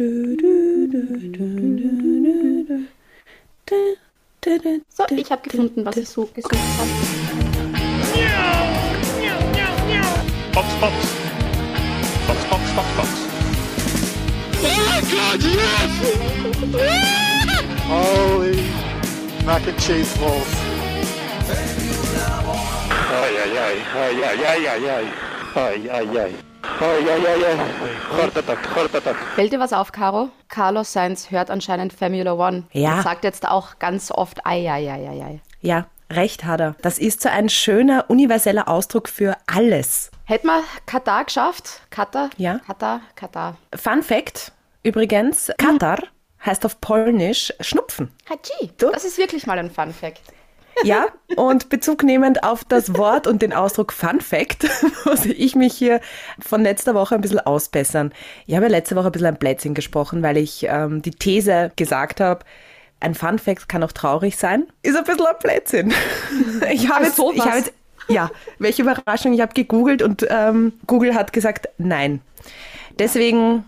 So, ich habe gefunden, was ich so gesucht habe. Box, Box. Box, Box, Box, Box. Oh God, yes! Holy mac and cheese balls. Ay, ay, ay, ay, ay, ay, ay, ay. Ay, ay, attack, attack. Fällt dir was auf, Caro? Carlos Sainz hört anscheinend Formula One. Ja. Und sagt jetzt auch ganz oft ei, ei, ei, ei, ei. Ja, recht hat er. Das ist so ein schöner, universeller Ausdruck für alles. Hätten wir Katar geschafft? Katar? Ja. Katar, Katar. Fun Fact übrigens, Katar heißt auf Polnisch Schnupfen. Hachi. Das ist wirklich mal ein Fun Fact. Ja, und Bezug nehmend auf das Wort und den Ausdruck Fun Fact muss ich mich hier von letzter Woche ein bisschen ausbessern. Ich habe ja letzte Woche ein bisschen ein Blödsinn gesprochen, weil ich ähm, die These gesagt habe, ein Fun Fact kann auch traurig sein. Ist ein bisschen ein Blödsinn. Ich habe jetzt, ich habe jetzt, ja, welche Überraschung, ich habe gegoogelt und ähm, Google hat gesagt, nein. Deswegen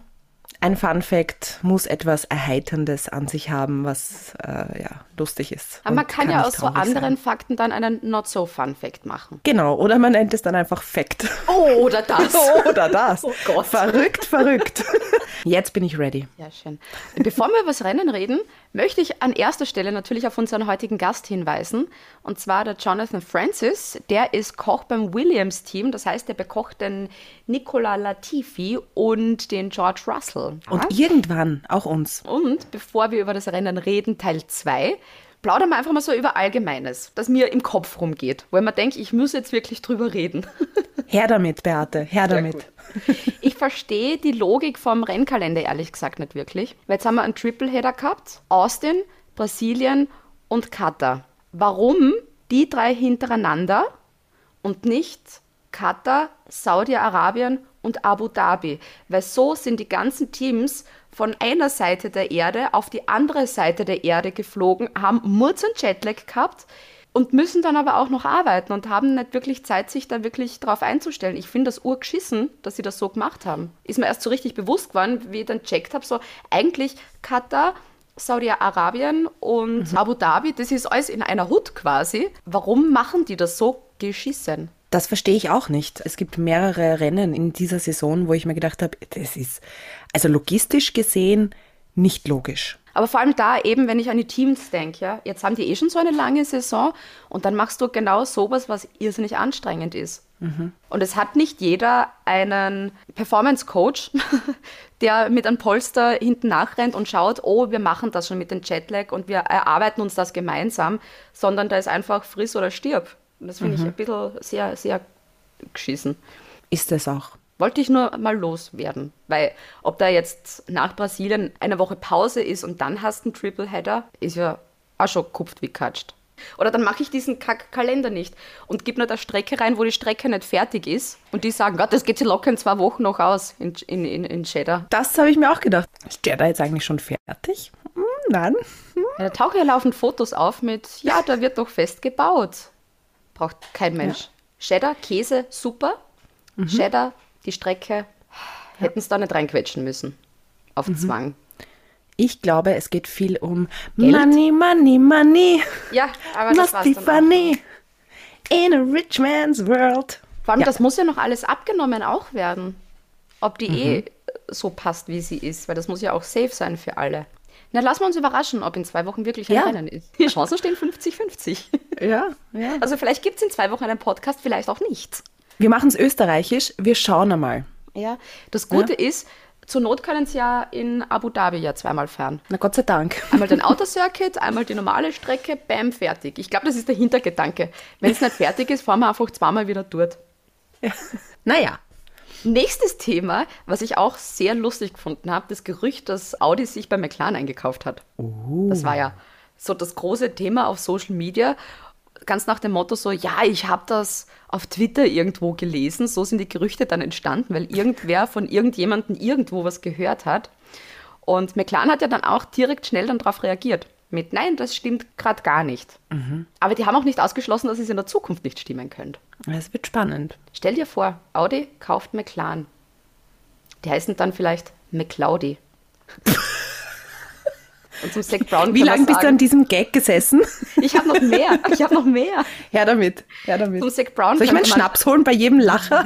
ein Fun Fact muss etwas Erheiterndes an sich haben, was äh, ja, lustig ist. Aber man und kann ja aus so anderen Sein. Fakten dann einen Not-So-Fun-Fact machen. Genau, oder man nennt es dann einfach Fact. Oh, oder das. Oder das. Oh Gott. Verrückt, verrückt. Jetzt bin ich ready. Ja, schön. Bevor wir über das Rennen reden, möchte ich an erster Stelle natürlich auf unseren heutigen Gast hinweisen. Und zwar der Jonathan Francis. Der ist Koch beim Williams-Team. Das heißt, er bekocht den Nicola Latifi und den George Russell. Und irgendwann auch uns. Und bevor wir über das Rennen reden, Teil 2, plaudern wir einfach mal so über Allgemeines, das mir im Kopf rumgeht, wo ich mir denke, ich muss jetzt wirklich drüber reden. Her damit, Beate, her damit. Ich verstehe die Logik vom Rennkalender ehrlich gesagt nicht wirklich. Weil jetzt haben wir einen Tripleheader gehabt. Austin, Brasilien und Katar. Warum die drei hintereinander und nicht Katar, Saudi-Arabien und Abu Dhabi? Weil so sind die ganzen Teams von einer Seite der Erde auf die andere Seite der Erde geflogen, haben Murz und Jetlag gehabt und müssen dann aber auch noch arbeiten und haben nicht wirklich Zeit, sich da wirklich drauf einzustellen. Ich finde das urgeschissen, dass sie das so gemacht haben. Ist mir erst so richtig bewusst geworden, wie ich dann checkt habe, so eigentlich Katar, Saudi-Arabien und Abu Dhabi, das ist alles in einer Hut quasi. Warum machen die das so geschissen? Das verstehe ich auch nicht. Es gibt mehrere Rennen in dieser Saison, wo ich mir gedacht habe, das ist also logistisch gesehen nicht logisch. Aber vor allem da eben, wenn ich an die Teams denke, ja, jetzt haben die eh schon so eine lange Saison und dann machst du genau sowas, was irrsinnig anstrengend ist. Und es hat nicht jeder einen Performance-Coach, der mit einem Polster hinten nachrennt und schaut, oh, wir machen das schon mit dem Jetlag und wir erarbeiten uns das gemeinsam, sondern da ist einfach friss oder stirb. Und das finde ich ein bisschen sehr, sehr geschissen. Ist es auch. Wollte ich nur mal loswerden, weil ob da jetzt nach Brasilien eine Woche Pause ist und dann hast du einen Tripleheader, ist ja auch schon kupft wie katscht. Oder dann mache ich diesen Kack-Kalender nicht und gebe nur eine Strecke rein, wo die Strecke nicht fertig ist. Und die sagen, Gott, das geht sich locker in zwei Wochen noch aus in, in, in, in Cheddar. Das habe ich mir auch gedacht. Ist der da jetzt eigentlich schon fertig? Hm, nein. Ja, da tauchen ja laufend Fotos auf mit, ja, da wird doch fest gebaut. Braucht kein Mensch. Cheddar, Käse, super. Cheddar, die Strecke, hätten es da nicht reinquetschen müssen. Auf Zwang. Ich glaube, es geht viel um Geld? Money, Money, Money. Ja, aber das Must war's be funny. In a rich man's world. Vor allem, Ja. das muss ja noch alles abgenommen auch werden. Ob die eh so passt, wie sie ist, weil das muss ja auch safe sein für alle. Na, lassen wir uns überraschen, ob in zwei Wochen wirklich ein Ja. Rennen ist. Die Chancen stehen 50-50. Ja, ja. Also vielleicht gibt es in zwei Wochen einen Podcast, vielleicht auch nicht. Wir machen es österreichisch. Wir schauen einmal. Ja. Das Gute ist, zur Not können sie ja in Abu Dhabi ja zweimal fahren. Na Gott sei Dank. Einmal den Autocircuit, einmal die normale Strecke, bam, fertig. Ich glaube, das ist der Hintergedanke. Wenn es nicht fertig ist, fahren wir einfach zweimal wieder dort. Naja. Nächstes Thema, was ich auch sehr lustig gefunden habe, das Gerücht, dass Audi sich bei McLaren eingekauft hat. Das war ja so das große Thema auf Social Media. Ganz nach dem Motto so, ja, ich habe das auf Twitter irgendwo gelesen. So sind die Gerüchte dann entstanden, weil irgendwer von irgendjemandem irgendwo was gehört hat. Und McLaren hat ja dann auch direkt schnell dann darauf reagiert. Mit, nein, das stimmt gerade gar nicht. Aber die haben auch nicht ausgeschlossen, dass es in der Zukunft nicht stimmen könnte. Es wird spannend. Stell dir vor, Audi kauft McLaren. Die heißen dann vielleicht McLaudi. Und zum Zach Brown Wie lange bist du an diesem Gag gesessen? Ich habe noch mehr. Ich habe noch mehr. Her damit, her damit. Zum Zach Brown Soll ich meinen Schnaps holen bei jedem Lacher?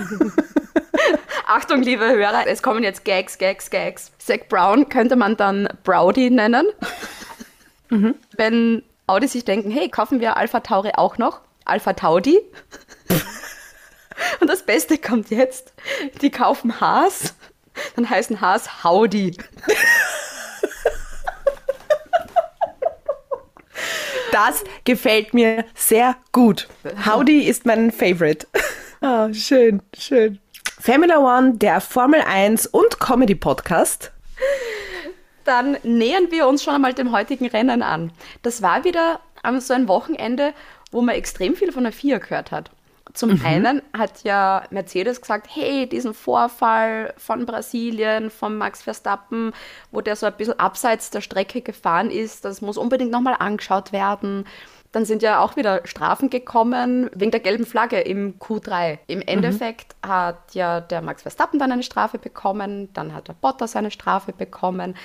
Achtung, liebe Hörer, es kommen jetzt Gags, Gags, Gags. Zach Brown könnte man dann Browdy nennen. Wenn Audi sich denken, hey, kaufen wir Alpha Tauri auch noch? Alpha Taudi. Und das Beste kommt jetzt. Die kaufen Haas, dann heißen Haas Howdy. Das gefällt mir sehr gut. Howdy ist mein Favorite. Ah, schön, schön. Formula One, der Formel 1 und Comedy-Podcast. Dann nähern wir uns schon einmal dem heutigen Rennen an. Das war wieder ähm, so ein Wochenende, wo man extrem viel von der FIA gehört hat. Zum einen hat ja Mercedes gesagt, hey, diesen Vorfall von Brasilien, von Max Verstappen, wo der so ein bisschen abseits der Strecke gefahren ist, das muss unbedingt nochmal angeschaut werden. Dann sind ja auch wieder Strafen gekommen wegen der gelben Flagge im Q3. Im Endeffekt hat ja der Max Verstappen dann eine Strafe bekommen, dann hat der Bottas eine Strafe bekommen.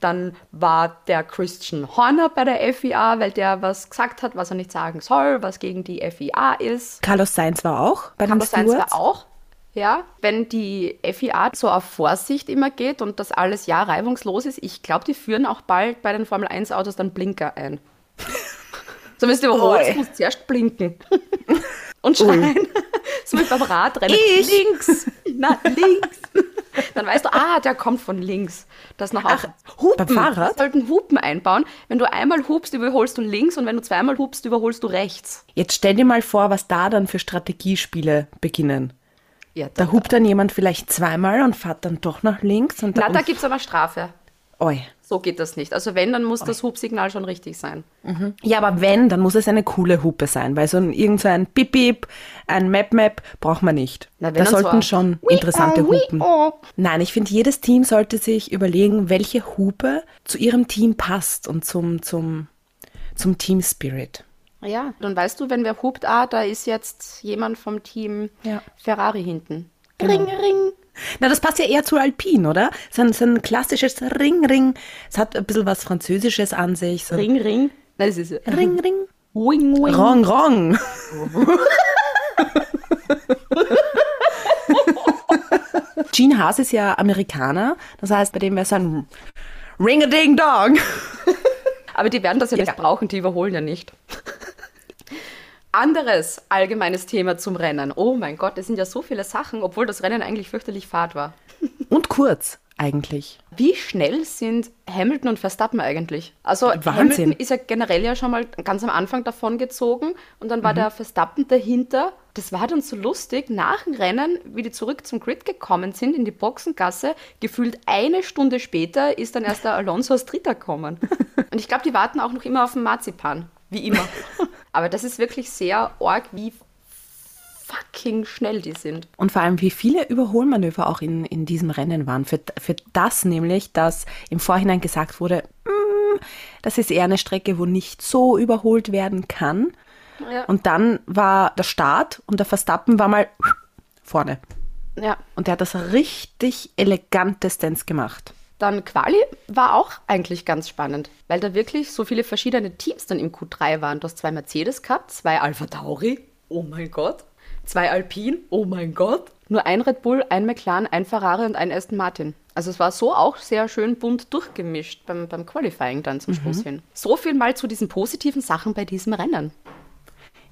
Dann war der Christian Horner bei der FIA, weil der was gesagt hat, was er nicht sagen soll, was gegen die FIA ist. Carlos Sainz war auch bei sein, zwar Stewards. auch. Ja, wenn die FIA so auf Vorsicht immer geht und das alles ja reibungslos ist, ich glaube, die führen auch bald bei den Formel 1 Autos dann Blinker ein. Zumindest überholst, Oi. musst du zuerst blinken. Und schreien. so wie beim Radrennen. Ich. Links! Na, links! Dann weißt du, ah, der kommt von links. Das noch auch Hupen. beim Fahrrad? Sollten Hupen einbauen. Wenn du einmal hupst, überholst du links und wenn du zweimal hupst, überholst du rechts. Jetzt stell dir mal vor, was da dann für Strategiespiele beginnen. Ja, Da hupt dann jemand vielleicht zweimal und fährt dann doch nach links und Na, da gibt es aber Strafe. Oi. So geht das nicht. Also wenn, dann muss das Hubsignal schon richtig sein. Ja, aber wenn, dann muss es eine coole Hupe sein, weil so ein, irgend so ein Bip-Bip, ein Map-Map braucht man nicht. Na, da so sollten ein schon interessante Hupen. Wii-oh. Nein, ich finde, jedes Team sollte sich überlegen, welche Hupe zu ihrem Team passt und zum, zum, zum Team Spirit. Ja, dann weißt du, wenn wer hupt, ah, da ist jetzt jemand vom Team Ja. Ferrari hinten. Genau. Ring, ring. Na, das passt ja eher zu Alpin, oder? So ein, so ein klassisches Ring, Ring. Es hat ein bisschen was Französisches an sich. So Ring, ring. Nein, das ist Ring, Ring. Wing, wing. Rong, Rong. Gene Haas ist ja Amerikaner. Das heißt, bei dem wäre es ein Ring-a-ding-dong. Aber die werden das ja, nicht brauchen, die überholen ja nicht. Anderes allgemeines Thema zum Rennen. Oh mein Gott, es sind ja so viele Sachen, obwohl das Rennen eigentlich fürchterlich fad war. Und kurz, eigentlich. Wie schnell sind Hamilton und Verstappen eigentlich? Also Wahnsinn. Hamilton ist ja generell ja schon mal ganz am Anfang davon gezogen und dann war der Verstappen dahinter. Das war dann so lustig. Nach dem Rennen, wie die zurück zum Grid gekommen sind, in die Boxengasse, gefühlt eine Stunde später ist dann erst der Alonso als Dritter gekommen. und ich glaube, die warten auch noch immer auf den Marzipan. Wie immer. Aber das ist wirklich sehr arg, wie fucking schnell die sind. Und vor allem, wie viele Überholmanöver auch in, in diesem Rennen waren. Für, für das nämlich, dass im Vorhinein gesagt wurde, "Mm, das ist eher eine Strecke, wo nicht so überholt werden kann. Ja. Und dann war der Start und der Verstappen war mal vorne. Ja, Und der hat das richtig elegante Stance gemacht. Dann Quali war auch eigentlich ganz spannend, weil da wirklich so viele verschiedene Teams dann im Q3 waren. Du hast zwei Mercedes gehabt, zwei Alpha Tauri, oh mein Gott, zwei Alpine, oh mein Gott, nur ein Red Bull, ein McLaren, ein Ferrari und ein Aston Martin. Also es war so auch sehr schön bunt durchgemischt beim, beim Qualifying dann zum Schluss hin. So viel mal zu diesen positiven Sachen bei diesem Rennen.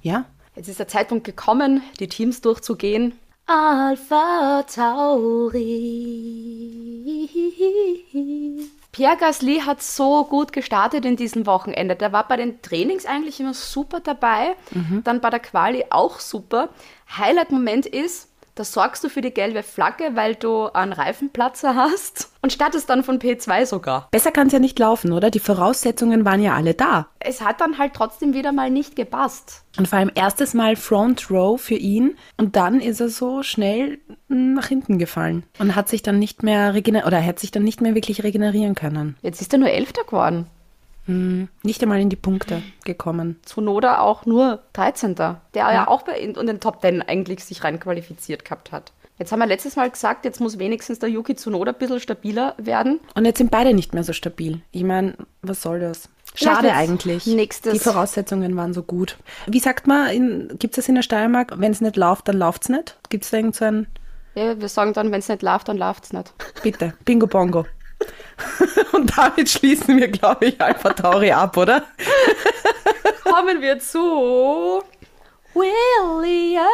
Ja, Jetzt ist der Zeitpunkt gekommen, die Teams durchzugehen. Alpha Tauri. Pierre Gasly hat so gut gestartet in diesem Wochenende. Der war bei den Trainings eigentlich immer super dabei, dann bei der Quali auch super. Highlight-Moment ist, da sorgst du für die gelbe Flagge, weil du einen Reifenplatzer hast und startest dann von P2 sogar. besser kann es ja nicht laufen, oder? Die Voraussetzungen waren ja alle da. Es hat dann halt trotzdem wieder mal nicht gepasst. Und vor allem erstes Mal Front Row für ihn und dann ist er so schnell mm, nach hinten gefallen und hat sich dann nicht mehr regener oder hat sich dann nicht mehr wirklich regenerieren können. Jetzt ist er nur Elfter geworden. Nicht einmal in die Punkte gekommen. Zunoda auch nur 13. Der ja, auch bei in, in den Top 10 eigentlich sich rein qualifiziert gehabt hat. Jetzt haben wir letztes Mal gesagt, jetzt muss wenigstens der Yuki Tsunoda ein bisschen stabiler werden. Und jetzt sind beide nicht mehr so stabil. Ich meine, was soll das? Schade eigentlich. nächstes- Die Voraussetzungen waren so gut. Wie sagt man, gibt es das in der Steiermark? Wenn es nicht läuft, dann läuft es nicht? Gibt es da irgend so ein, Ja, wir sagen dann, wenn es nicht läuft, dann läuft es nicht. bitte, Bingo Bongo. Und damit schließen wir, glaube ich, Alpha Tauri ab, oder? Kommen wir zu Williams.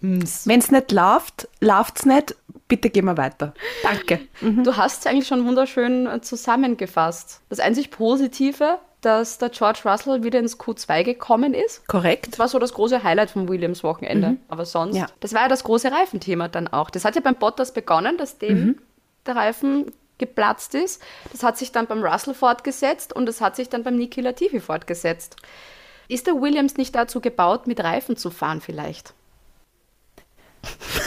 Wenn es nicht läuft, läuft es nicht. Bitte gehen wir weiter. Danke. Du hast es eigentlich schon wunderschön äh, zusammengefasst. Das einzig Positive, dass der George Russell wieder ins Q2 gekommen ist. Korrekt. Das war so das große Highlight vom Williams-Wochenende. Aber sonst, Ja. das war ja das große Reifenthema dann auch. Das hat ja beim Bottas begonnen, dass dem der Reifen geplatzt ist. Das hat sich dann beim Russell fortgesetzt und das hat sich dann beim Niki Latifi fortgesetzt. Ist der Williams nicht dazu gebaut, mit Reifen zu fahren vielleicht?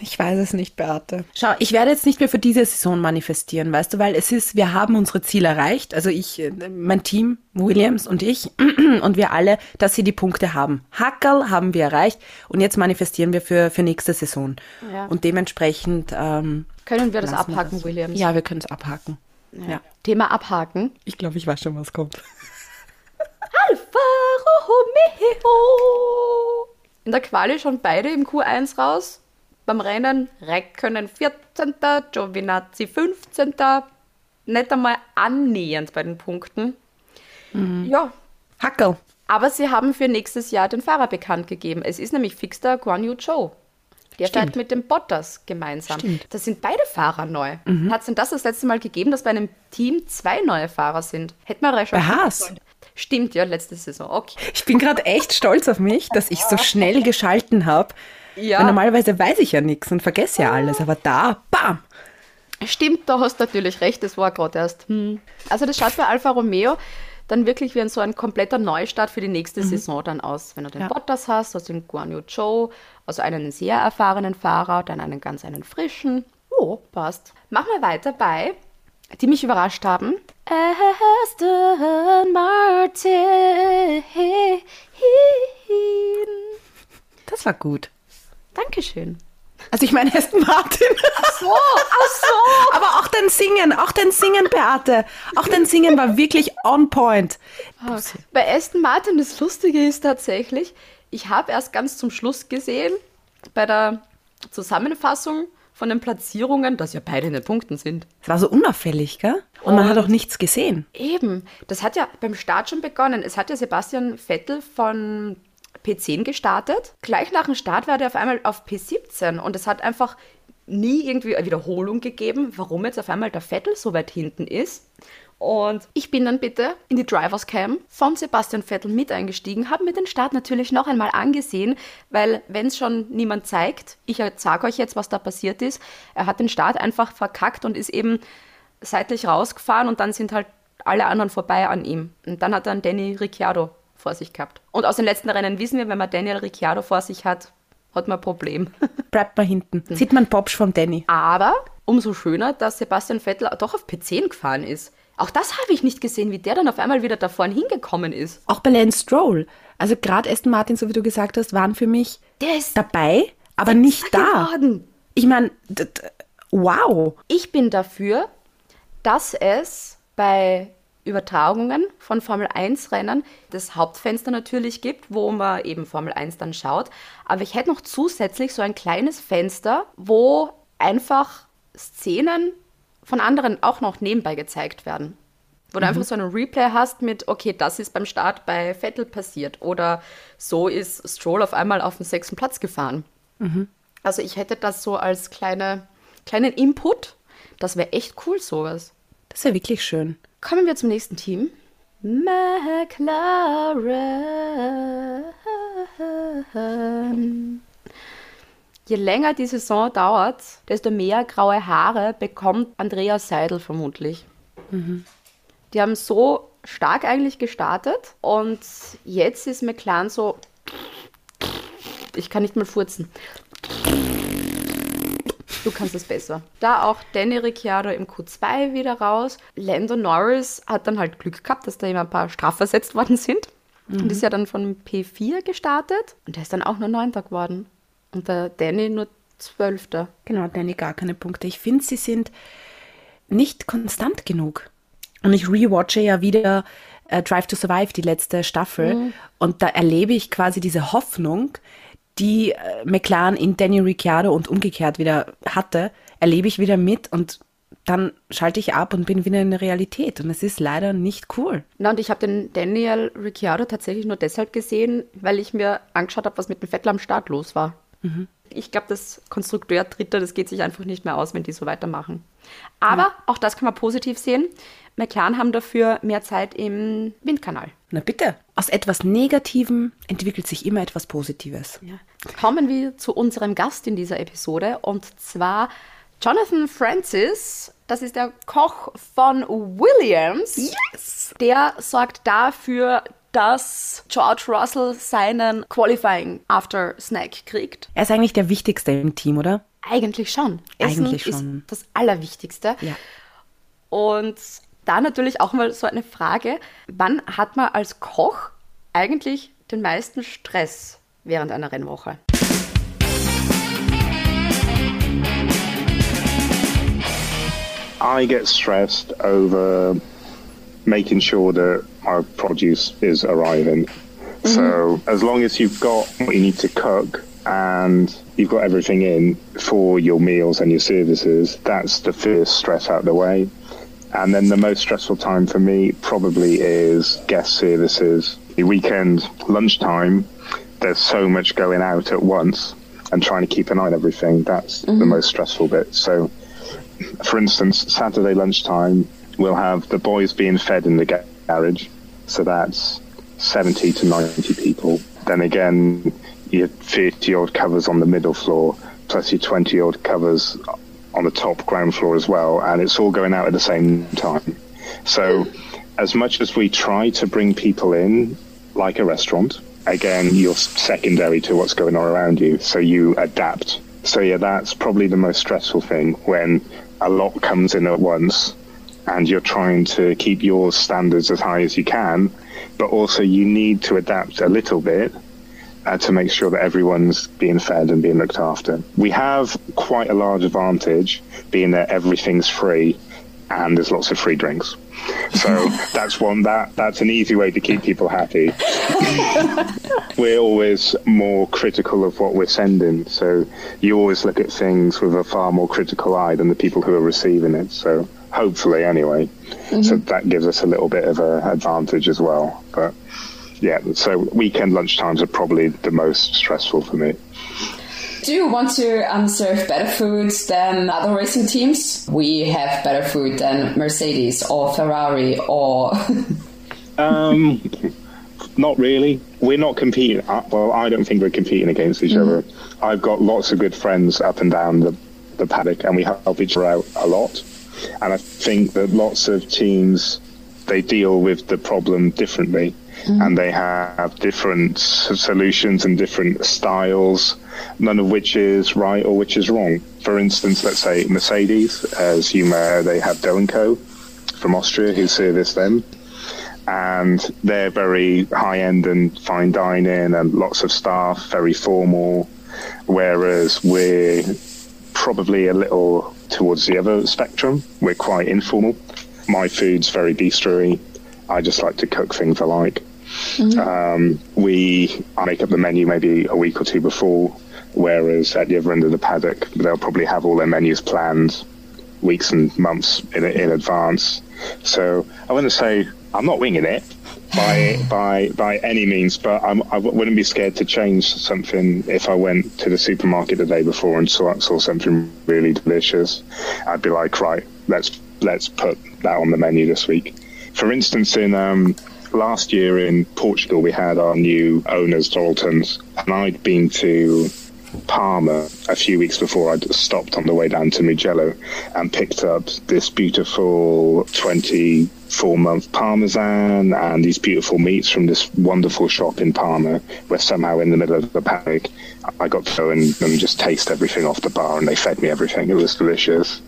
Ich weiß es nicht, Beate. Schau, ich werde jetzt nicht mehr für diese Saison manifestieren, weißt du, weil es ist, wir haben unsere Ziele erreicht. Also ich, äh, mein Team, Williams und ich und wir alle, dass sie die Punkte haben. Hackerl haben wir erreicht und jetzt manifestieren wir für, für nächste Saison. Ja. Und dementsprechend, ähm, Können wir das lassen wir abhaken, das. Williams? Ja, wir können es abhaken. Ja. Thema abhaken. Ich glaube, ich weiß schon, was kommt. Alfa Romeo. In der Quali schon beide im Q1 raus. Beim Rennen Räikkönen 14., Giovinazzi 15. Nicht einmal annähernd bei den Punkten. Ja, Hackerl. aber sie haben für nächstes Jahr den Fahrer bekannt gegeben. Es ist nämlich fix der Guan Yu Zhou. Der Stimmt. fährt mit dem Bottas gemeinsam. Stimmt. Das sind beide Fahrer neu. Hat es denn das das letzte Mal gegeben, dass bei einem Team zwei neue Fahrer sind? Hätten wir Bei recherchieren Haas. sollen. Stimmt, ja, letzte Saison. Okay. Ich bin gerade echt stolz auf mich, dass ich so schnell geschalten habe. Ja. Weil normalerweise weiß ich ja nichts und vergesse ja alles, aber da, bam. Stimmt, da hast du natürlich recht, das war gerade erst. Hm. Also das schaut bei Alfa Romeo dann wirklich wie ein, so ein kompletter Neustart für die nächste Saison dann aus. Wenn du den Ja. Bottas hast, also den Guan Yu Zhou, also einen sehr erfahrenen Fahrer, dann einen ganz einen frischen. Oh, passt. Machen wir weiter bei, die mich überrascht haben. Aston Martin. Das war gut. Dankeschön. Also ich meine Aston Martin. So, ach so. Aber auch dein Singen, auch dein Singen, Beate. Auch dein Singen war wirklich on point. Bei Aston Martin, das Lustige ist tatsächlich, ich habe erst ganz zum Schluss gesehen, bei der Zusammenfassung von den Platzierungen, dass ja beide in den Punkten sind. Es war so unauffällig, gell? Und man Und- hat auch nichts gesehen. Eben, das hat ja beim Start schon begonnen. Es hat ja Sebastian Vettel von P10 gestartet. Gleich nach dem Start war der auf einmal auf P17 und es hat einfach nie irgendwie eine Wiederholung gegeben, warum jetzt auf einmal der Vettel so weit hinten ist. Und ich bin dann bitte in die Drivers Cam von Sebastian Vettel mit eingestiegen, habe mir den Start natürlich noch einmal angesehen, weil wenn es schon niemand zeigt, ich sage euch jetzt, was da passiert ist. Er hat den Start einfach verkackt und ist eben seitlich rausgefahren und dann sind halt alle anderen vorbei an ihm. Und dann hat dann Danny Ricciardo vor sich gehabt. Und aus den letzten Rennen wissen wir, wenn man Daniel Ricciardo vor sich hat, hat man ein Problem. Bleibt mal hinten. Sieht man Popsch vom Danny. Aber umso schöner, dass Sebastian Vettel doch auf P10 gefahren ist. Auch das habe ich nicht gesehen, wie der dann auf einmal wieder da vorne hingekommen ist. Auch bei Lance Stroll. Also gerade Aston Martin, so wie du gesagt hast, waren für mich Der ist dabei, aber nicht da. geworden. Ich meine, wow. Ich bin dafür, dass es bei Übertragungen von Formel 1 Rennen das Hauptfenster natürlich gibt, wo man eben Formel 1 dann schaut. Aber ich hätte noch zusätzlich so ein kleines Fenster, wo einfach Szenen von anderen auch noch nebenbei gezeigt werden. Wo du einfach so einen Replay hast mit, okay, das ist beim Start bei Vettel passiert oder so ist Stroll auf einmal auf den sechsten Platz gefahren. Also ich hätte das so als kleine, kleinen Input. Das wäre echt cool, sowas. Das ist ja wirklich schön. Kommen wir zum nächsten Team. McLaren. Je länger die Saison dauert, desto mehr graue Haare bekommt Andreas Seidel vermutlich. Die haben so stark eigentlich gestartet und jetzt ist McLaren so. Ich kann nicht mal furzen. Du kannst es besser. Da auch Danny Ricciardo im Q2 wieder raus. Lando Norris hat dann halt Glück gehabt, dass da ihm ein paar strafversetzt worden sind. und ist ja dann von P4 gestartet und der ist dann auch nur Neunter geworden. Und der Danny nur Zwölfter. Genau, Danny gar keine Punkte. Ich finde, sie sind nicht konstant genug. Und ich rewatche ja wieder äh, Drive to Survive, die letzte Staffel. Und da erlebe ich quasi diese Hoffnung, die äh, McLaren in Danny Ricciardo und umgekehrt wieder hatte, erlebe ich wieder mit und dann schalte ich ab und bin wieder in der Realität. Und es ist leider nicht cool. Na, und ich habe den Daniel Ricciardo tatsächlich nur deshalb gesehen, weil ich mir angeschaut habe, was mit dem Vettel am Start los war. Ich glaube, das Konstrukteur Dritter, das geht sich einfach nicht mehr aus, wenn die so weitermachen. Aber auch das kann man positiv sehen. McLaren haben dafür mehr Zeit im Windkanal. Na bitte. Aus etwas Negativem entwickelt sich immer etwas Positives. Ja. Kommen wir zu unserem Gast in dieser Episode und zwar Jonathan Francis. Das ist der Koch von Williams. Yes! Der sorgt dafür, dass George Russell seinen Qualifying After Snack kriegt. Er ist eigentlich der Wichtigste im Team, oder? Eigentlich schon. Essen Eigentlich schon. ist das Allerwichtigste. Ja. Und da natürlich auch mal so eine Frage, wann hat man als Koch eigentlich den meisten Stress während einer Rennwoche? I get stressed over making sure that my produce is arriving. So as long as you've got what you need to cook and you've got everything in for your meals and your services, that's the first stress out of the way. And then the most stressful time for me probably is guest services. The weekend lunchtime, there's so much going out at once and trying to keep an eye on everything. That's the mm-hmm. most stressful bit. So for instance, Saturday lunchtime, we'll have the boys being fed in the garage. So that's 70 to 90 people. Then again, your 30 odd covers on the middle floor, plus your 20 odd covers on the top ground floor as well. And it's all going out at the same time. So, as much as we try to bring people in, like a restaurant, again, you're secondary to what's going on around you. So you adapt. So yeah, that's probably the most stressful thing when a lot comes in at once and you're trying to keep your standards as high as you can, but also you need to adapt a little bit uh, to make sure that everyone's being fed and being looked after. We have quite a large advantage being that everything's free and there's lots of free drinks. So that's one that that's an easy way to keep people happy. we're always more critical of what we're sending. So you always look at things with a far more critical eye than the people who are receiving it. So hopefully, anyway, so that gives us a little bit of an advantage as well. But yeah, so weekend lunchtimes are probably the most stressful for me. Do you want to um, serve better food than other racing teams? We have better food than Mercedes or Ferrari or. Um, not really. We're not competing. uh, Well, I don't think we're competing against each other. I've got lots of good friends up and down the, the paddock, and we help each other out a lot. And I think that lots of teams they deal with the problem differently, Hmm. and they have different solutions and different styles. None of which is right or which is wrong. For instance, let's say Mercedes, as you know, they have Doenco from Austria who service them and they're very high end and fine dining and lots of staff, very formal. Whereas we're probably a little towards the other spectrum. We're quite informal. My food's very bistro I just like to cook things I like. Um, we I make up the menu maybe a week or two before, whereas at the other end of the paddock, they'll probably have all their menus planned weeks and months in, in advance. So I wouldn't say I'm not winging it by by by any means, but I'm, I w- wouldn't be scared to change something if I went to the supermarket the day before and saw saw something really delicious. I'd be like, right, let's let's put that on the menu this week. For instance, in um, last year in Portugal, we had our new owners, Daltons, and I'd been to Parma a few weeks before I'd stopped on the way down to Mugello and picked up this beautiful 24 month Parmesan and these beautiful meats from this wonderful shop in Parma where somehow in the middle of the paddock I got to go and, and just taste everything off the bar and they fed me everything. It was delicious.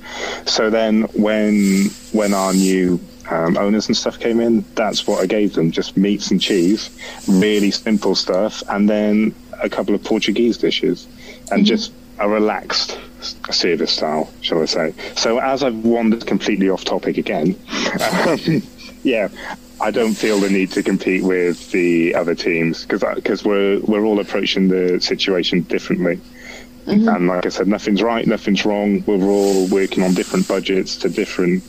So then when when our new um, owners and stuff came in, that's what I gave them just meats and cheese, really simple stuff, and then a couple of Portuguese dishes, and just a relaxed service style, shall I say. So, as I've wandered completely off topic again, um, yeah, I don't feel the need to compete with the other teams because we're we're all approaching the situation differently. And like I said, nothing's right, nothing's wrong. We're all working on different budgets to different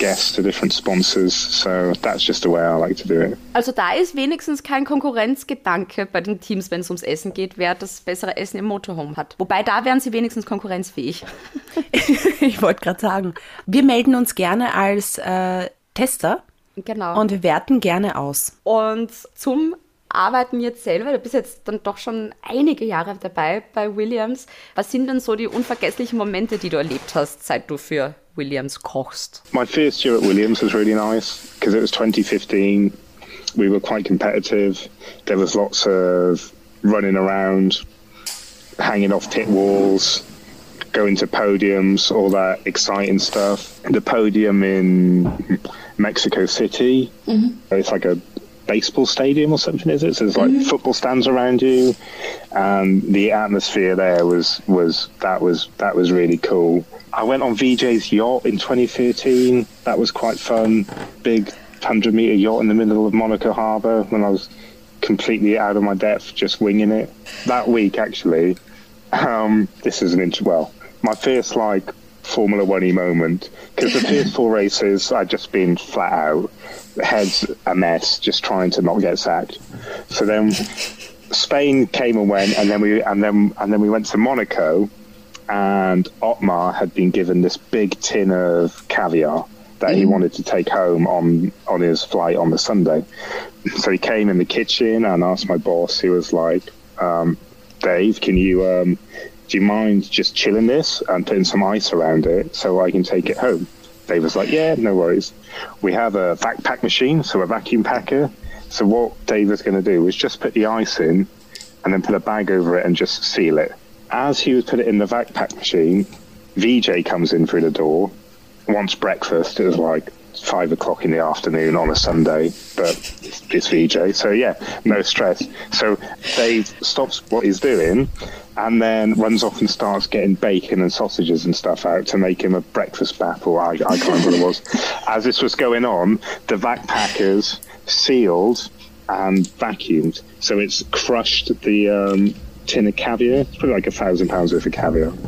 guests, to different sponsors. So that's just the way I like to do it. Also da ist wenigstens kein Konkurrenzgedanke bei den Teams, wenn es ums Essen geht, wer das bessere Essen im Motorhome hat. Wobei da wären sie wenigstens konkurrenzfähig. ich wollte gerade sagen, wir melden uns gerne als äh, Tester Genau. und wir werten gerne aus. Und zum Arbeiten jetzt selber, du bist jetzt dann doch schon einige Jahre dabei bei Williams. Was sind denn so die unvergesslichen Momente, die du erlebt hast, seit du für Williams kochst? My first year at Williams was really nice because it was 2015. We were quite competitive. There was lots of running around, hanging off pit walls, going to podiums, all that exciting stuff. The podium in Mexico City, mm-hmm. it's like a baseball stadium or something, is it? So there's like mm-hmm. football stands around you, and the atmosphere there was was that was that was really cool. I went on VJ's yacht in 2013. That was quite fun. Big hundred meter yacht in the middle of Monaco Harbour when I was completely out of my depth, just winging it. That week, actually, um, this is an int- well, my first like Formula One moment because the first four races I'd just been flat out, heads a mess, just trying to not get sacked. So then Spain came and went, and then we and then and then we went to Monaco, and Otmar had been given this big tin of caviar that he wanted to take home on on his flight on the Sunday. So he came in the kitchen and asked my boss. He was like, um, "Dave, can you um, do you mind just chilling this and putting some ice around it so I can take it home?" Dave was like, "Yeah, no worries." We have a vac pack machine, so a vacuum packer. So what Dave was going to do was just put the ice in and then put a bag over it and just seal it. As he was put it in the vac pack machine, VJ comes in through the door, wants breakfast. It was like five o'clock in the afternoon on a Sunday, but it's, it's VJ, so yeah, no stress. So Dave stops what he's doing and then runs off and starts getting bacon and sausages and stuff out to make him a breakfast bap, or I, I can't remember what it was. As this was going on, the vac packers sealed and vacuumed, so it's crushed the um, tin of caviar. It's probably like a thousand pounds worth of caviar.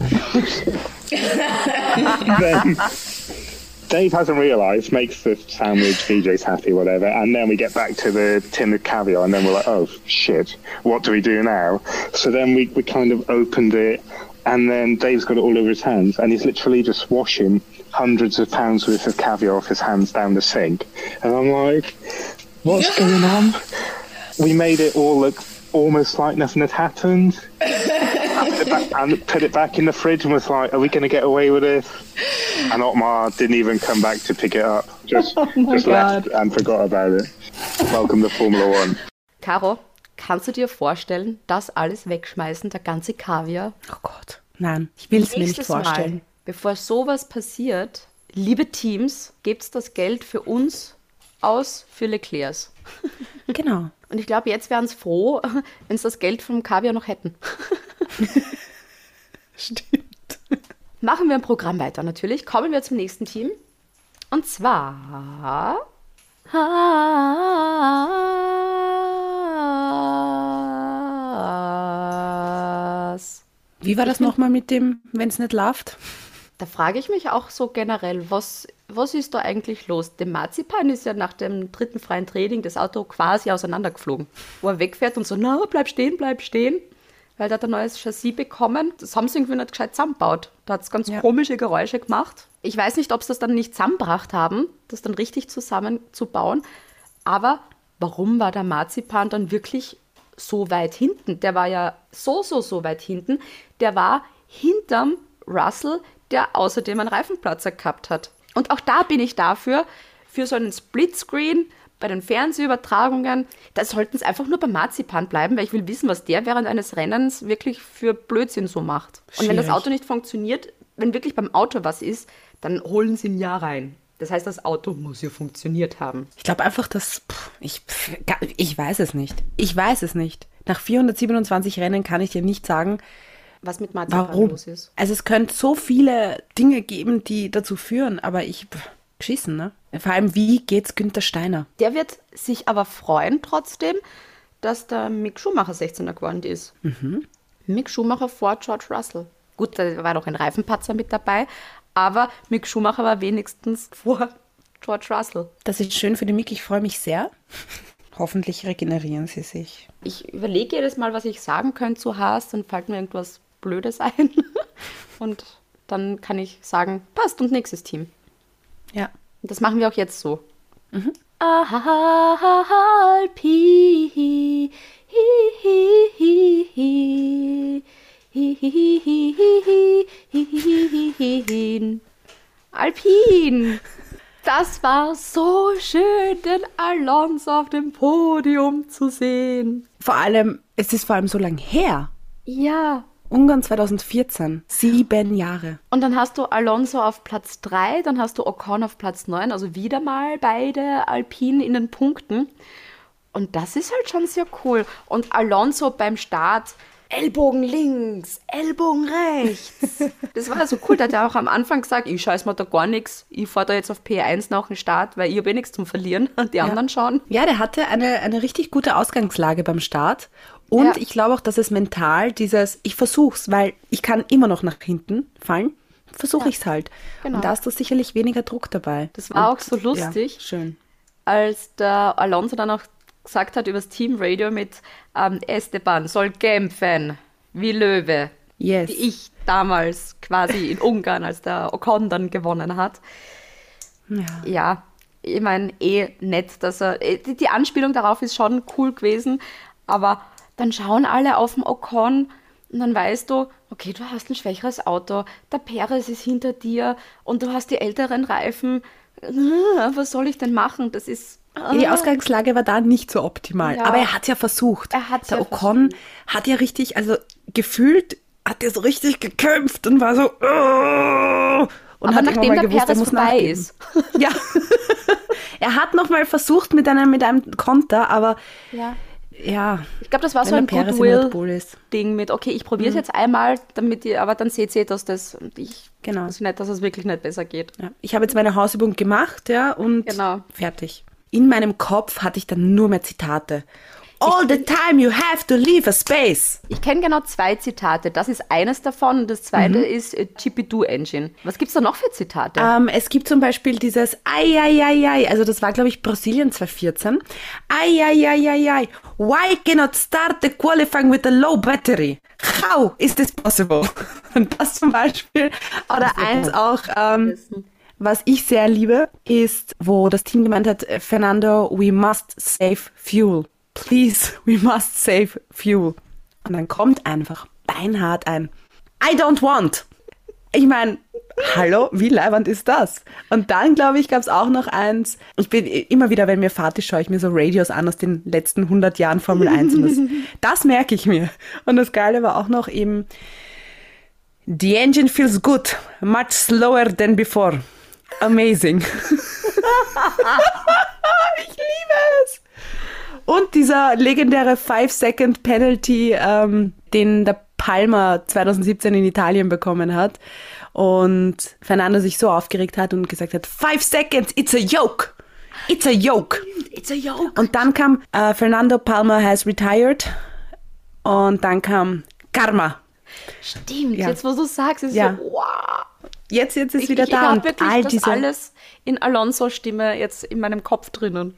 then Dave hasn't realised, makes the sandwich, VJ's happy, whatever, and then we get back to the tin of caviar, and then we're like, oh shit, what do we do now? So then we, we kind of opened it, and then Dave's got it all over his hands, and he's literally just washing hundreds of pounds worth of caviar off his hands down the sink. And I'm like, what's going on? We made it all look almost like nothing had happened. Put back- and put it back in the fridge and was like, are we going to get away with this? And Otmar didn't even come back to pick it up. Just, just left and forgot about it. Welcome to Formula One. Caro, kannst du dir vorstellen, das alles wegschmeißen, der ganze Kaviar? Oh Gott. Nein, ich will es mir nicht vorstellen. Mal, bevor sowas passiert, liebe Teams, gebt das Geld für uns aus für Leclercs. Genau. Und ich glaube, jetzt wären es froh, wenn sie das Geld vom Kaviar noch hätten. Stimmt. Machen wir im Programm weiter natürlich. Kommen wir zum nächsten Team. Und zwar. Wie war das nochmal mit dem, wenn es nicht läuft? Da frage ich mich auch so generell, was, was ist da eigentlich los? Dem Marzipan ist ja nach dem dritten freien Training das Auto quasi auseinandergeflogen. Wo er wegfährt und so, na, bleib stehen, bleib stehen. Weil der hat ein neues Chassis bekommen. Das haben sie irgendwie nicht gescheit zusammengebaut. Da hat es ganz Ja. komische Geräusche gemacht. Ich weiß nicht, ob sie das dann nicht zusammengebracht haben, das dann richtig zusammenzubauen. Aber warum war der Marzipan dann wirklich so weit hinten? Der war ja so, so, so weit hinten. Der war hinterm Russell, der außerdem einen Reifenplatzer gehabt hat. Und auch da bin ich dafür, für so einen Splitscreen bei den Fernsehübertragungen, da sollten es einfach nur beim Marzipan bleiben, weil ich will wissen, was der während eines Rennens wirklich für Blödsinn so macht. Und wenn das. Auto nicht funktioniert, wenn wirklich beim Auto was ist, dann holen sie ihn ja rein. Das heißt, das Auto muss ja funktioniert haben. Ich glaube einfach, dass. Pff, ich, pff, ich weiß es nicht. Ich weiß es nicht. Nach 427 Rennen kann ich dir nicht sagen, Was mit Marzipan warum. los ist. Also es könnte so viele Dinge geben, die dazu führen, aber ich. Pff, geschissen, ne? Vor allem, wie geht's Günther Steiner? Der wird sich aber freuen trotzdem, dass der Mick Schumacher 16er geworden ist. Mick Schumacher vor George Russell. Gut, da war noch ein Reifenpatzer mit dabei, aber Mick Schumacher war wenigstens vor George Russell. Das ist schön für die Mick. Ich freue mich sehr. Hoffentlich regenerieren sie sich. Ich überlege jedes Mal, was ich sagen könnte zu Haas, dann fällt mir irgendwas blöde sein. und dann kann ich sagen, passt und nächstes Team. Ja. Das machen wir auch jetzt so. Mhm. Alpi. Alpin! Das war so schön, den Alonso auf dem Podium zu sehen. Vor allem, es ist vor allem so lang her. Ja, Ungarn 2014. Sieben Jahre. Und dann hast du Alonso auf Platz 3, dann hast du Ocon auf Platz 9, also wieder mal beide Alpinen in den Punkten. Und das ist halt schon sehr cool. Und Alonso beim Start, Ellbogen links, Ellbogen rechts. Das war so cool, da hat er auch am Anfang gesagt, ich scheiß mir da gar nichts, ich fahre da jetzt auf P1 nach dem Start, weil ich habe eh nichts zum Verlieren und die anderen schon. Ja, der hatte eine, eine richtig gute Ausgangslage beim Start. Und Ja. ich glaube auch, dass es mental dieses, ich versuch's, weil ich kann immer noch nach hinten fallen, versuche ich's halt. genau. Und da ist da sicherlich weniger Druck dabei. Das war Und, auch so lustig. Ja, schön. als der Alonso dann auch gesagt hat übers Teamradio mit ähm, Esteban soll kämpfen wie Löwe. Yes. Wie ich damals quasi in Ungarn, als der Ocon dann gewonnen hat. Ja. Ja, ich meine, eh nett, dass er. eh, Die, die Anspielung darauf ist schon cool gewesen, aber dann schauen alle auf den Ocon und dann weißt du, okay, du hast ein schwächeres Auto, der Perez ist hinter dir und du hast die älteren Reifen. Was soll ich denn machen? Das ist. Die Ausgangslage war da nicht so optimal. Ja. Aber er hat ja versucht. Er hat's Der ja Ocon hat ja richtig, also gefühlt hat er so richtig gekämpft und war so. "Oh!" und Aber hat nachdem der gewusst, er Perez muss vorbei nachgeben. ist. Ja. er hat noch mal versucht mit einem, mit einem Konter, aber Ja. Ja. Ich glaube, das war so ein Goodwill-Ding. Mhm. mit, okay, ich probiere es jetzt einmal, damit ihr, aber dann seht ihr, dass das, und ich, Genau. dass, nicht, dass es wirklich nicht besser geht. Ja, ich habe jetzt meine Hausübung gemacht, ja, und Genau. fertig. In meinem Kopf hatte ich dann nur mehr Zitate. All the time you have to leave a space. Ich kenne genau zwei Zitate. Das ist eines davon und das zweite Mhm. ist äh, GP2 Engine. Was gibt's da noch für Zitate? Ähm, es gibt zum Beispiel dieses Ai, ai, ai, ai, also das war, glaube ich, Brasilien 2014. Ai, ai, ai, ai, ai, why cannot start the qualifying with a low battery? How is this possible? Und das zum Beispiel. Oder eins auch, ähm, was ich sehr liebe, ist, wo das Team gemeint hat, äh, Fernando, we must save fuel. Please, we must save fuel. Und dann kommt einfach beinhart ein I don't want. Ich meine, hallo, wie leibend ist das? Und dann, glaube ich, gab es auch noch eins. Ich bin immer wieder, wenn mir fahrt ist, schaue ich mir so Radios an aus den letzten 100 Jahren Formel 1. Und das, das merke ich mir. Und das Geile war auch noch eben, The engine feels good, much slower than before. Amazing. ich liebe es. Und dieser legendäre 5-Second-Penalty, ähm, den der Palmer 2017 in Italien bekommen hat. Und Fernando sich so aufgeregt hat und gesagt hat, 5 Seconds, it's a joke. It's a joke. It's a joke. Und dann kam äh, Fernando Palmer has retired. Und dann kam Karma. Stimmt, Ja. jetzt wo du sagst, ist Ja. so, wow. Jetzt, jetzt ist Ich, wieder ich, da. ich habe und wirklich all das diese, alles in Alonso's Stimme jetzt in meinem Kopf drinnen.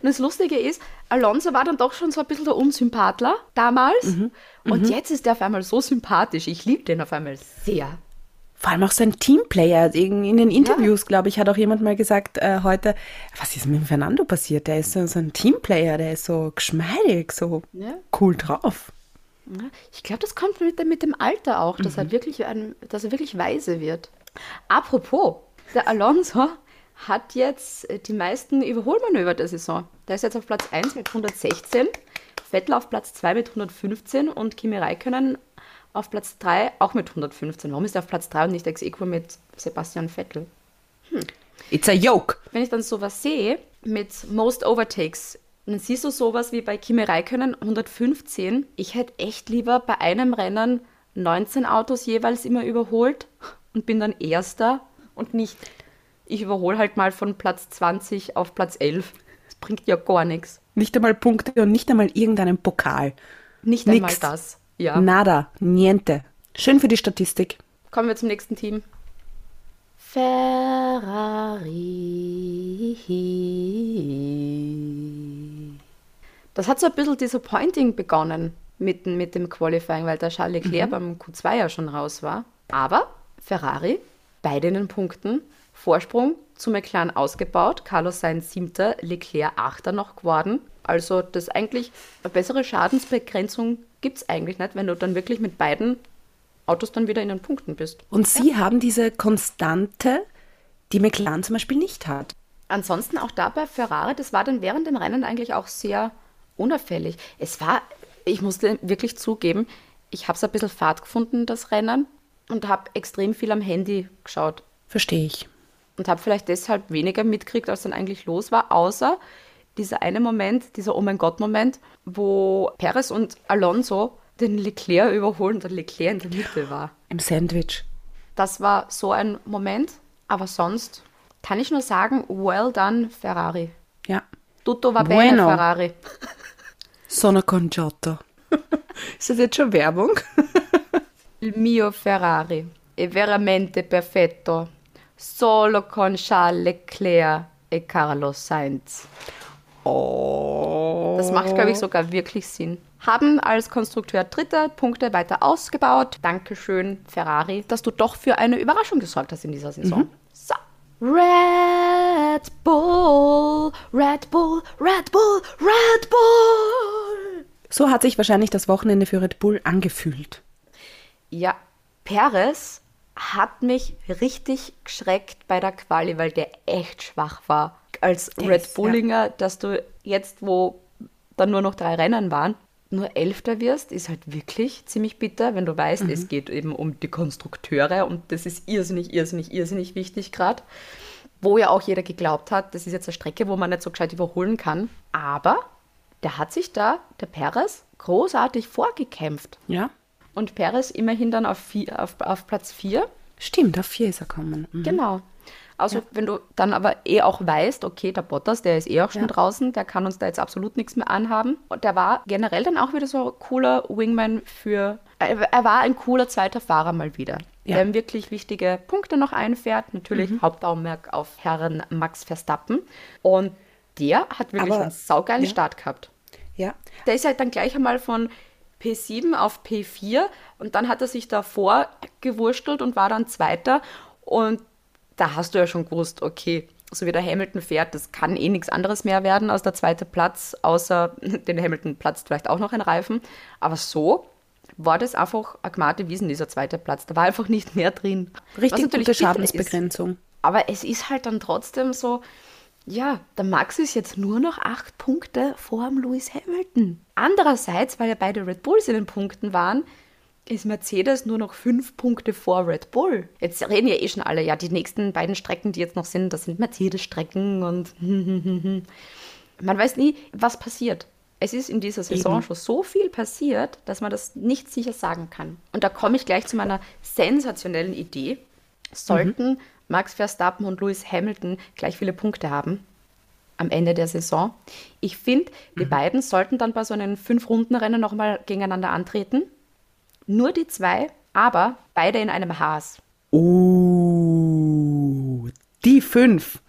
Und das Lustige ist, Alonso war dann doch schon so ein bisschen der Unsympathler damals. Mhm. Und jetzt ist er auf einmal so sympathisch. Ich liebe den auf einmal sehr. Vor allem auch so ein Teamplayer. In in den Interviews, glaube ich, hat auch jemand mal gesagt äh, heute, was ist mit dem Fernando passiert? Der ist so, so ein Teamplayer, der ist so geschmeidig, so Ja. cool drauf. Ja, Ich glaube, das kommt mit, dem- mit dem Alter auch, dass, Mhm. er wirklich ein, dass er wirklich weise wird. Apropos, der Alonso hat jetzt äh, die meisten Überholmanöver der Saison. Der ist jetzt auf Platz 1 mit 116, Vettel auf Platz 2 mit 115 und Kimi Räikkönen auf Platz 3 auch mit 115. Warum ist er auf Platz 3 und nicht ex equo mit Sebastian Vettel? It's a joke. Wenn ich dann sowas sehe mit Most Overtakes, dann siehst du sowas wie bei Kimi Räikkönen 115. Ich hätte echt lieber bei einem Rennen 19 Autos jeweils immer überholt und bin dann Erster und nicht, ich überhole halt mal von Platz 20 auf Platz 11. Das bringt ja gar nichts. Nicht einmal Punkte und nicht einmal irgendeinen Pokal. Nicht Nix. einmal das. Ja. Nada, niente. Schön für die Statistik. Kommen wir zum nächsten Team. Ferrari. Das hat so ein bisschen disappointing begonnen mit, dem- mit dem Qualifying, weil der Charles Leclerc beim Q2 ja schon raus war. Aber Ferrari bei den Punkten, Vorsprung zu McLaren ausgebaut, Carlos Sainz siebter, Leclerc achter noch geworden. Also das eigentlich, eine bessere Schadensbegrenzung gibt es eigentlich nicht, wenn du dann wirklich mit beiden Autos dann wieder in den Punkten bist. Und sie haben diese Konstante, die McLaren zum Beispiel nicht hat. Ansonsten auch da bei Ferrari, das war dann während dem Rennen eigentlich auch sehr unauffällig. Es war, ich musste wirklich zugeben, ich habe es ein bisschen fad gefunden, das Rennen, und habe extrem viel am Handy geschaut. Verstehe ich. Und habe vielleicht deshalb weniger mitgekriegt, als dann eigentlich los war, außer dieser eine Moment, dieser Oh mein Gott-Moment, wo Perez und Alonso den Leclerc überholen und der Leclerc in der Mitte war. Im Sandwich. Das war so ein Moment, aber sonst kann ich nur sagen, well done, Ferrari. Ja. Tutto va bene, Bueno. Ferrari. Sono congiotto. Ist das jetzt schon Werbung? Il mio Ferrari è veramente perfetto. Solo con Charles Leclerc e Carlos Sainz. Oh. Das macht, glaube ich, sogar wirklich Sinn. Haben als Konstrukteur dritte Punkte weiter ausgebaut. Dankeschön, Ferrari, dass du doch für eine Überraschung gesorgt hast in dieser Saison. So. Red Bull, Red Bull, Red Bull, Red Bull. So hat sich wahrscheinlich das Wochenende für Red Bull angefühlt. Ja, Perez hat mich richtig geschreckt bei der Quali, weil der echt schwach war. Als Der Red ist, Bullinger, dass du jetzt, wo dann nur noch drei Rennen waren, nur Elfter wirst, ist halt wirklich ziemlich bitter, wenn du weißt, es geht eben um die Konstrukteure und das ist irrsinnig, irrsinnig, irrsinnig wichtig gerade. Wo ja auch jeder geglaubt hat, das ist jetzt eine Strecke, wo man nicht so gescheit überholen kann. Aber der hat sich da, der Perez, großartig vorgekämpft. Ja. Und Perez immerhin dann auf, vier, auf, auf Platz 4. Stimmt, auf vier ist er gekommen. Mhm. Genau. Also wenn du dann aber eh auch weißt, okay, der Bottas, der ist eh auch schon Ja. draußen, der kann uns da jetzt absolut nichts mehr anhaben. Und der war generell dann auch wieder so ein cooler Wingman für, er war ein cooler zweiter Fahrer mal wieder. Ja. Der wirklich wichtige Punkte noch einfährt. Natürlich Hauptaugenmerk auf Herren Max Verstappen. Und der hat wirklich Aber- einen saugeilen ja. Start gehabt. Ja. Der ist halt dann gleich einmal von P7 auf P4 und dann hat er sich davor gewurstelt und war dann Zweiter. Und da hast du ja schon gewusst, okay, so wie der Hamilton fährt, das kann eh nichts anderes mehr werden als der zweite Platz, außer den Hamilton platzt vielleicht auch noch ein Reifen. Aber so war das einfach gemarte Wiesen, dieser zweite Platz. Da war einfach nicht mehr drin. Richtig natürlich gute Schadensbegrenzung. Ist. Aber es ist halt dann trotzdem so, ja, der Max ist jetzt nur noch acht Punkte vor dem Lewis Hamilton. Andererseits, weil ja beide Red Bulls in den Punkten waren, ist Mercedes nur noch fünf Punkte vor Red Bull. Jetzt reden ja eh schon alle, ja, die nächsten beiden Strecken, die jetzt noch sind, das sind Mercedes-Strecken und man weiß nie, was passiert. Es ist in dieser Saison Eben. schon so viel passiert, dass man das nicht sicher sagen kann. Und da komme ich gleich zu meiner sensationellen Idee. Sollten Max Verstappen und Lewis Hamilton gleich viele Punkte haben am Ende der Saison. Ich finde, die beiden sollten dann bei so einem Fünf-Runden-Rennen nochmal gegeneinander antreten. Nur die zwei, aber beide in einem Haas. Oh, die fünf,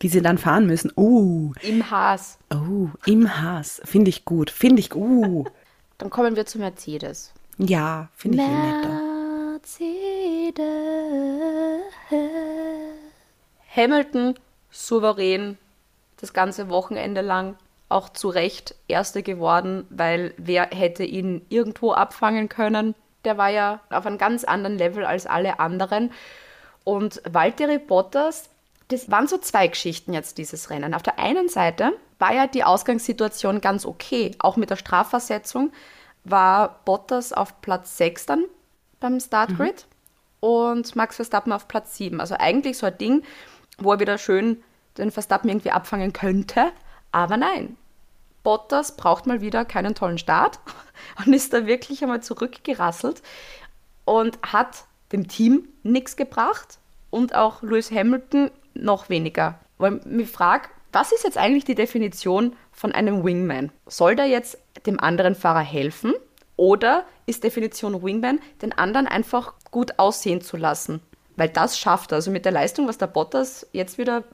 die sie dann fahren müssen. Oh, Im Haas. oh, im Haas. Finde ich gut. Finde ich, uh. Dann kommen wir zu Mercedes. Ja, finde ich eh netter. Mercedes. Hamilton souverän das ganze Wochenende lang, auch zu Recht Erster geworden, weil wer hätte ihn irgendwo abfangen können? Der war ja auf einem ganz anderen Level als alle anderen. Und Valtteri Bottas, das waren so zwei Geschichten jetzt, dieses Rennen. Auf der einen Seite war ja die Ausgangssituation ganz okay. Auch mit der Strafversetzung war Bottas auf Platz 6 dann beim Startgrid und Max Verstappen auf Platz 7. Also eigentlich so ein Ding, wo er wieder schön den Verstappen irgendwie abfangen könnte. Aber nein, Bottas braucht mal wieder keinen tollen Start und ist da wirklich einmal zurückgerasselt und hat dem Team nichts gebracht und auch Lewis Hamilton noch weniger. Weil ich mich frage, was ist jetzt eigentlich die Definition von einem Wingman? Soll der jetzt dem anderen Fahrer helfen oder ist Definition Wingman, den anderen einfach gut aussehen zu lassen? Weil das schafft er. Also mit der Leistung, was der Bottas jetzt wieder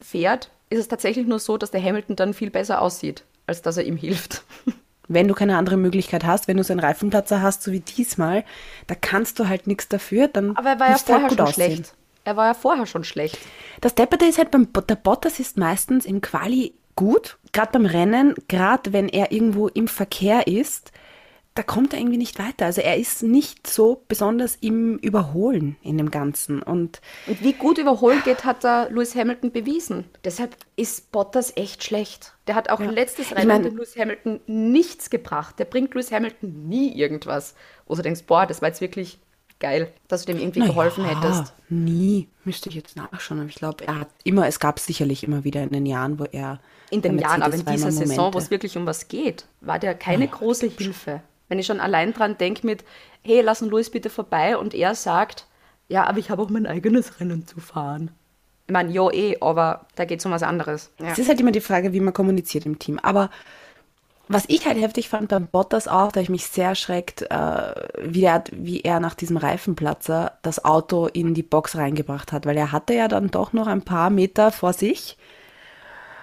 fährt, ist es tatsächlich nur so, dass der Hamilton dann viel besser aussieht, als dass er ihm hilft. Wenn du keine andere Möglichkeit hast, wenn du so einen Reifenplatzer hast, so wie diesmal, da kannst du halt nichts dafür, dann Aber er war ja halt vorher schon aussehen. schlecht. Er war ja vorher schon schlecht. Das Depperte ist halt beim der Bottas ist meistens im Quali gut, gerade beim Rennen, gerade wenn er irgendwo im Verkehr ist, da kommt er irgendwie nicht weiter. Also er ist nicht so besonders im Überholen in dem Ganzen und Und wie gut überholen geht, hat der Lewis Hamilton bewiesen. Deshalb ist Bottas echt schlecht. Der hat auch letztes Rennen mein- den Lewis Hamilton nichts gebracht. Der bringt Lewis Hamilton nie irgendwas. Wo du denkst, boah, das war jetzt wirklich geil, dass du dem irgendwie geholfen Ja, hättest. Nie, müsste ich jetzt nachschauen. Aber ich glaube, er hat immer, es gab sicherlich immer wieder in den Jahren, wo er In den Jahren, aber in dieser Saison, wo es wirklich um was geht, war der keine große Hilfe. Wenn ich schon allein dran denke mit, hey, lass einen Louis bitte vorbei und er sagt, ja, aber ich habe auch mein eigenes Rennen zu fahren. Ich meine, jo eh, aber da geht es um was anderes. Ja. Es ist halt immer die Frage, wie man kommuniziert im Team. Aber was ich halt heftig fand beim Bottas auch, da ich mich sehr erschreckt, äh, wie, er, wie er nach diesem Reifenplatzer das Auto in die Box reingebracht hat, weil er hatte ja dann doch noch ein paar Meter vor sich.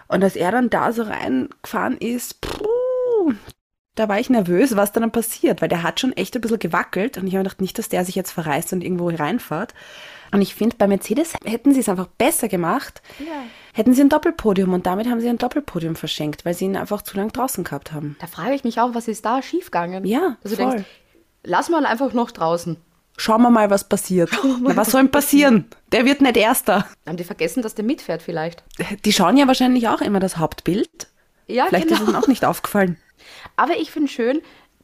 Und als er dann da so reingefahren ist, puh, da war ich nervös, was dann passiert, weil der hat schon echt ein bisschen gewackelt und ich habe mir gedacht, nicht, dass der sich jetzt verreißt und irgendwo reinfährt. Und ich finde, bei Mercedes hätten sie es einfach besser gemacht, hätten sie ein Doppelpodium und damit haben sie ein Doppelpodium verschenkt, weil sie ihn einfach zu lang draußen gehabt haben. Da frage ich mich auch, was ist da schiefgegangen? Ja, du voll. denkst, lass mal einfach noch draußen. Schauen wir mal, was passiert. Na, was soll denn passieren? Der wird nicht Erster. Haben die vergessen, dass der mitfährt vielleicht? Die schauen ja wahrscheinlich auch immer das Hauptbild. Ja, Vielleicht ist genau. ihnen auch nicht aufgefallen. Aber ich finde schön,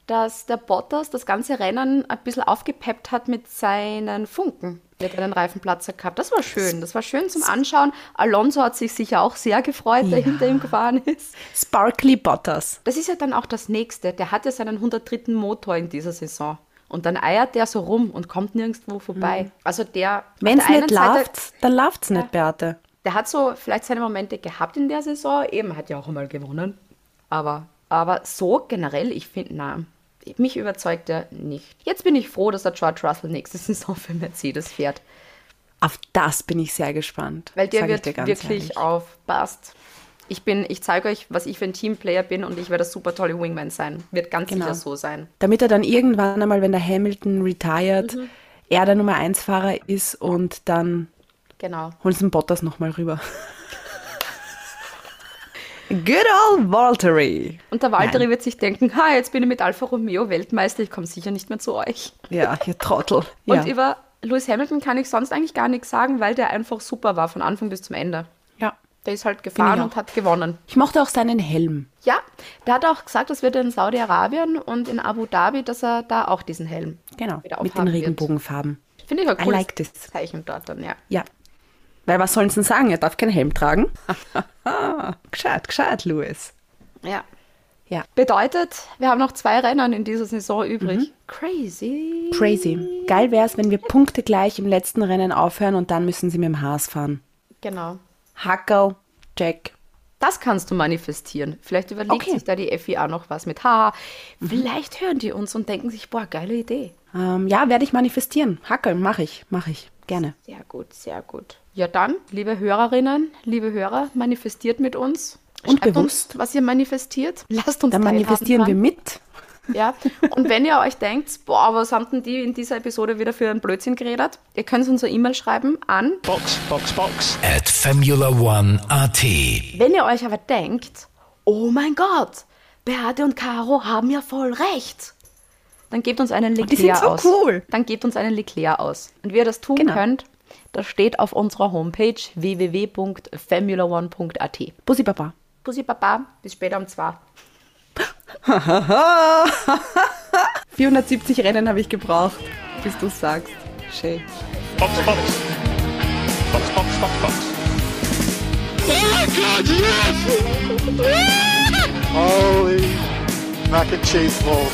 dass der Bottas das ganze Rennen ein bisschen aufgepeppt hat mit seinen Funken. Er hat einen Reifenplatzer gehabt. Das war schön. Das war schön zum Anschauen. Alonso hat sich sicher auch sehr gefreut, der hinter ihm gefahren ist. Sparkly Bottas. Das ist ja dann auch das Nächste. Der hat ja seinen 103. Motor in dieser Saison. Und dann eiert der so rum und kommt nirgendwo vorbei. Also der. Wenn es der nicht läuft, dann läuft es nicht, Beate. der hat so vielleicht seine Momente gehabt in der Saison. Eben, hat ja auch einmal gewonnen. Aber, aber so generell, ich finde, na, mich überzeugt er nicht. Jetzt bin ich froh, dass der George Russell nächste Saison für Mercedes fährt. Auf das bin ich sehr gespannt. Weil der wird wirklich ehrlich. aufpasst. Ich bin, ich zeige euch, was ich für ein Teamplayer bin und ich werde das super tolle Wingman sein. Wird ganz Genau. sicher so sein. Damit er dann irgendwann einmal, wenn der Hamilton retired, Mhm. er der Nummer 1 Fahrer ist und dann Genau. holen sie den Bottas nochmal rüber. Good old Valtteri. Und der Valtteri wird sich denken, ha, jetzt bin ich mit Alfa Romeo Weltmeister, ich komme sicher nicht mehr zu euch. Ja, ihr Trottel. Und ja. über Lewis Hamilton kann ich sonst eigentlich gar nichts sagen, weil der einfach super war, von Anfang bis zum Ende. ja. Der ist halt gefahren auch. und hat gewonnen. Ich mochte auch seinen Helm. Ja, der hat auch gesagt, das wird in Saudi-Arabien und in Abu Dhabi, dass er da auch diesen Helm Genau, wieder mit den wird. Regenbogenfarben. Finde ich ein I cooles like this. Zeichen dort dann, ja. Ja. Weil was sollen sie denn sagen? Er darf keinen Helm tragen. gescheit, gescheit, Louis. ja. Ja. Bedeutet, wir haben noch zwei Rennen in dieser Saison übrig. Crazy. Crazy. Geil wäre es, wenn wir Punkte gleich im letzten Rennen aufhören und dann müssen sie mit dem Haas fahren. Genau. Hackel, Jack. Das kannst du manifestieren. Vielleicht überlegt Okay. sich da die FIA noch was mit. Ha, vielleicht hören die uns und denken sich, boah, geile Idee. Ähm, ja, werde ich manifestieren. Hackel, mache ich, mache ich. Gerne. Sehr gut, sehr gut. Ja, dann, liebe Hörerinnen, liebe Hörer, manifestiert mit uns. Und Schreibt bewusst. Uns, was ihr manifestiert. Lasst uns Dann manifestieren wir mit. Ja. Und wenn ihr euch denkt, boah, was haben denn die in dieser Episode wieder für einen Blödsinn geredet? Ihr könnt uns eine E-Mail schreiben an, Box, Box, Box. at Formula One AT. wenn ihr euch aber denkt, oh mein Gott, Beate und Caro haben ja voll recht. Dann gebt uns einen die Leclerc sind so aus. cool. Dann gebt uns einen Leclerc aus. Und wie ihr das tun Genau. könnt, das steht auf unserer Homepage www.formula1.at. Bussi Baba. Pussy Papa, bis später um zwei. 470 Rennen habe ich gebraucht, bis du sagst. Schön. Box, Box. Box, Box, Box, Box. Oh God, yes! Holy mac and cheese balls.